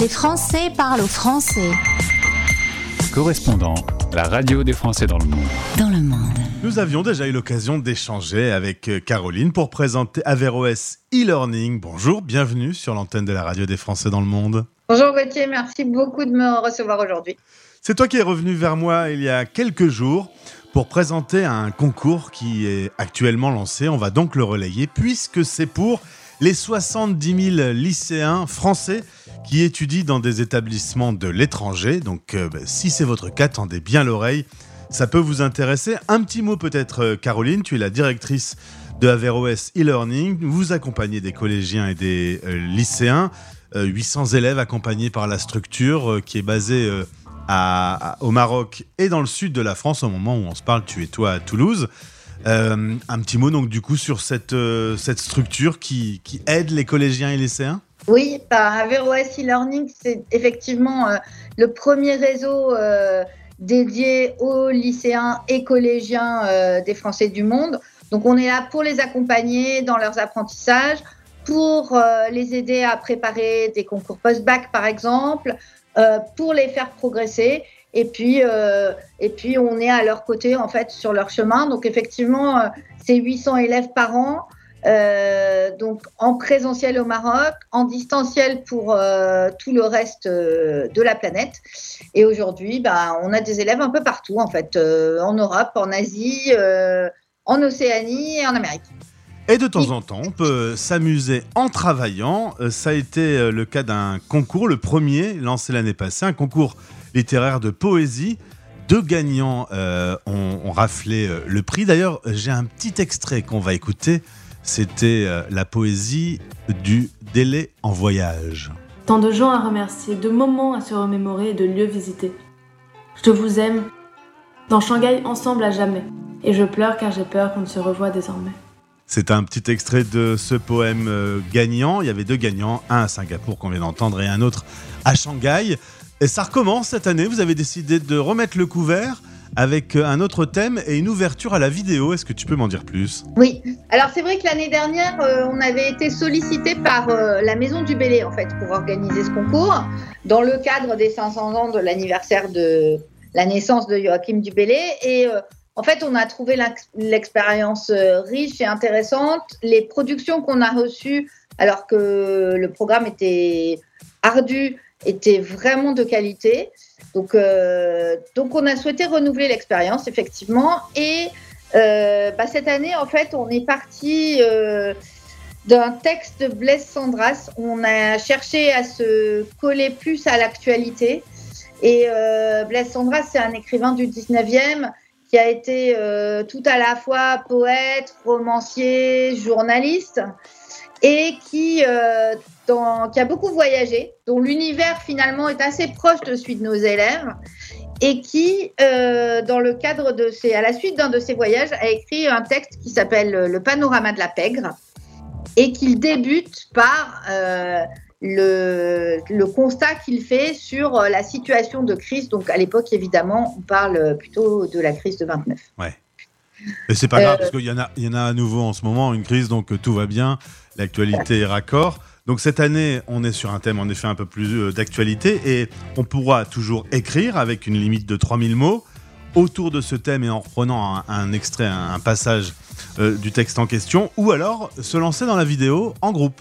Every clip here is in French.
Les Français parlent aux Français. Correspondant, la radio des Français dans le monde. Dans le monde. Nous avions déjà eu l'occasion d'échanger avec euh, Caroline pour présenter Averroes e-learning. Bonjour, bienvenue sur l'antenne de la radio des Français dans le monde. Bonjour Gauthier, merci beaucoup de me recevoir aujourd'hui. C'est toi qui es revenu vers moi il y a quelques jours pour présenter un concours qui est actuellement lancé. On va donc le relayer puisque c'est pour les 70 000 lycéens français qui étudient dans des établissements de l'étranger. Donc euh, bah, si c'est votre cas, tendez bien l'oreille. Ça peut vous intéresser. Un petit mot peut-être, euh, Caroline, tu es la directrice de Averroes e-learning. Vous accompagnez des collégiens et des euh, lycéens. 800 élèves accompagnés par la structure qui est basée au Maroc et dans le sud de la France au moment où on se parle, tu es toi à Toulouse. Un petit mot donc du coup sur cette, structure qui, qui, aide les collégiens et lycéens? Oui, par Averroes e-learning, c'est effectivement euh, le premier réseau dédié aux lycéens et collégiens des Français du monde. Donc on est là pour les accompagner dans leurs apprentissages, pour les aider à préparer des concours post-bac par exemple, pour les faire progresser et puis, euh, et puis, on est à leur côté, en fait, sur leur chemin. Donc, effectivement, euh, c'est 800 élèves par an. Euh, donc, en présentiel au Maroc, en distanciel pour euh, tout le reste euh, de la planète. Et aujourd'hui, bah, on a des élèves un peu partout, en fait, en Europe, en Asie, en Océanie et en Amérique. Et de temps en temps, on peut s'amuser en travaillant. Ça a été le cas d'un concours, le premier lancé l'année passée, un concours littéraire de poésie. Deux gagnants euh, ont, raflé le prix. D'ailleurs, j'ai un petit extrait qu'on va écouter. C'était euh, la poésie du délai en voyage. Tant de gens à remercier, de moments à se remémorer et de lieux visités. Je vous aime. Dans Shanghai, ensemble à jamais. Et je pleure car j'ai peur qu'on ne se revoie désormais. C'est un petit extrait de ce poème gagnant. Il y avait deux gagnants, un à Singapour qu'on vient d'entendre et un autre à Shanghai. Et ça recommence cette année. Vous avez décidé de remettre le couvert avec euh, un autre thème et une ouverture à la vidéo. Est-ce que tu peux m'en dire plus? Oui. Alors c'est vrai que l'année dernière, euh, on avait été sollicité par euh, la Maison du Bélé en fait pour organiser ce concours dans le cadre des 500 ans de l'anniversaire de la naissance de Joachim du Bélé et en fait, on a trouvé l'expérience riche et intéressante. Les productions qu'on a reçues, alors que le programme était ardu, était vraiment de qualité. Donc, euh, donc on a souhaité renouveler l'expérience, effectivement. Et euh, bah, cette année, en fait, on est parti euh, d'un texte de Blaise Sandras. On a cherché à se coller plus à l'actualité. Et Blaise Sandras, c'est un écrivain du 19e qui a été tout à la fois poète, romancier, journaliste et qui, euh, qui a beaucoup voyagé, dont l'univers finalement est assez proche de celui de nos élèves, et qui, euh, dans le cadre de ses, à la suite d'un de ses voyages, a écrit un texte qui s'appelle Le panorama de la pègre, et qu'il débute par euh, le, le, constat qu'il fait sur la situation de crise. Donc à l'époque, évidemment, on parle plutôt de la crise de 29. Ouais. Mais c'est pas grave, parce qu'il y, en a, il y en a à nouveau en ce moment, une crise, donc tout va bien l'actualité est raccord. Donc cette année, on est sur un thème en effet un peu plus euh, d'actualité et on pourra toujours écrire avec une limite de 3000 mots autour de ce thème et en reprenant un, extrait, un, passage euh, du texte en question, ou alors se lancer dans la vidéo en groupe.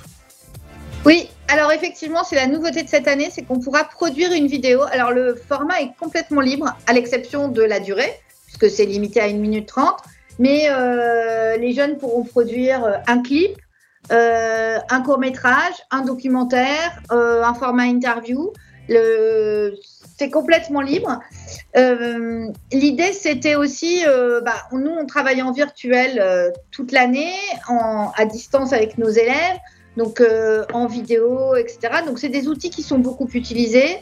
Oui, alors effectivement, c'est la nouveauté de cette année, c'est qu'on pourra produire une vidéo. Alors le format est complètement libre, à l'exception de la durée, puisque c'est limité à 1 minute 30. Mais euh, les jeunes pourront produire un clip, euh, un court métrage, un documentaire, euh, un format interview. C'est complètement libre. Euh, l'idée, c'était aussi, bah, nous, on travaille en virtuel toute l'année, à distance avec nos élèves, donc en vidéo, etc. Donc, c'est des outils qui sont beaucoup utilisés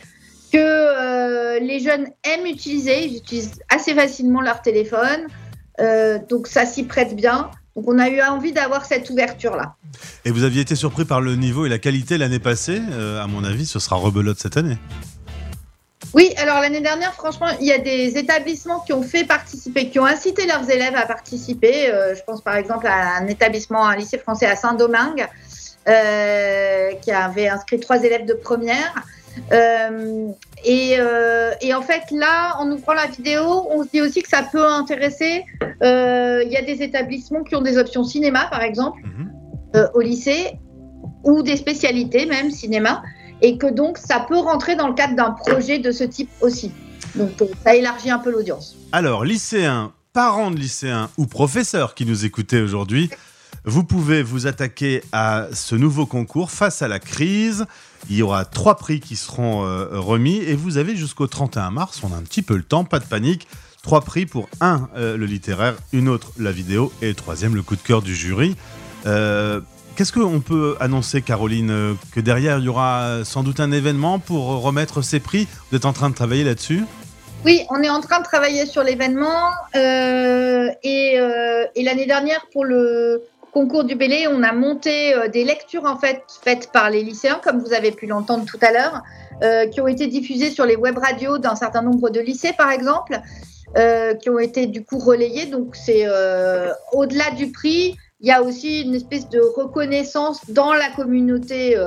que les jeunes aiment utiliser. Ils utilisent assez facilement leur téléphone. donc ça s'y prête bien. Donc on a eu envie d'avoir cette ouverture-là. Et vous aviez été surpris par le niveau et la qualité l'année passée. Euh, à mon avis, ce sera rebelote cette année. Oui, alors l'année dernière, franchement, il y a des établissements qui ont fait participer, qui ont incité leurs élèves à participer. Euh, je pense par exemple à un établissement, un lycée français à Saint-Domingue, euh, qui avait inscrit trois élèves de première. Et, et, en fait, là, en ouvrant la vidéo, on se dit aussi que ça peut intéresser. Il y a des établissements qui ont des options cinéma, par exemple, mhm. au lycée, ou des spécialités même cinéma, et que donc ça peut rentrer dans le cadre d'un projet de ce type aussi. Donc ça élargit un peu l'audience. Alors, lycéens, parents de lycéens ou professeurs qui nous écoutaient aujourd'hui, vous pouvez vous attaquer à ce nouveau concours face à la crise. Il y aura trois prix qui seront euh, remis et vous avez jusqu'au 31 mars, on a un petit peu le temps, pas de panique. Trois prix pour un, euh, le littéraire, une autre, la vidéo et le troisième, le coup de cœur du jury. Euh, qu'est-ce qu'on peut annoncer, Caroline Que derrière, il y aura sans doute un événement pour remettre ces prix? Vous êtes en train de travailler là-dessus? Oui, on est en train de travailler sur l'événement et l'année dernière pour le concours du Bélé, on a monté euh, des lectures en fait faites par les lycéens, comme vous avez pu l'entendre tout à l'heure, qui ont été diffusées sur les web radios d'un certain nombre de lycées par exemple, qui ont été du coup relayées. Donc c'est au-delà du prix, il y a aussi une espèce de reconnaissance dans la communauté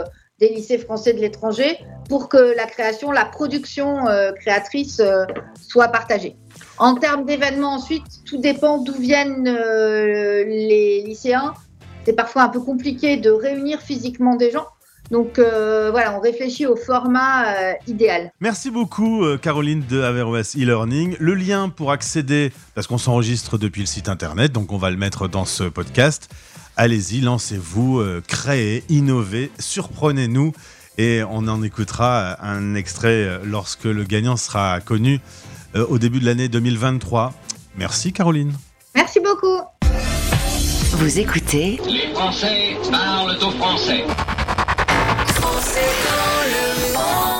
des lycées français de l'étranger pour que la création, la production euh, créatrice euh, soit partagée. En termes d'événements ensuite, tout dépend d'où viennent euh, les lycéens. C'est parfois un peu compliqué de réunir physiquement des gens. Donc voilà, on réfléchit au format idéal. Merci beaucoup Caroline de Averroes e-learning. Le lien pour accéder, parce qu'on s'enregistre depuis le site internet, donc on va le mettre dans ce podcast. Allez-y, lancez-vous, euh, créez, innovez, surprenez-nous et on en écoutera un extrait euh, lorsque le gagnant sera connu euh, au début de l'année 2023. Merci Caroline. Merci beaucoup. Vous écoutez Les Français parlent au français. Français dans le monde.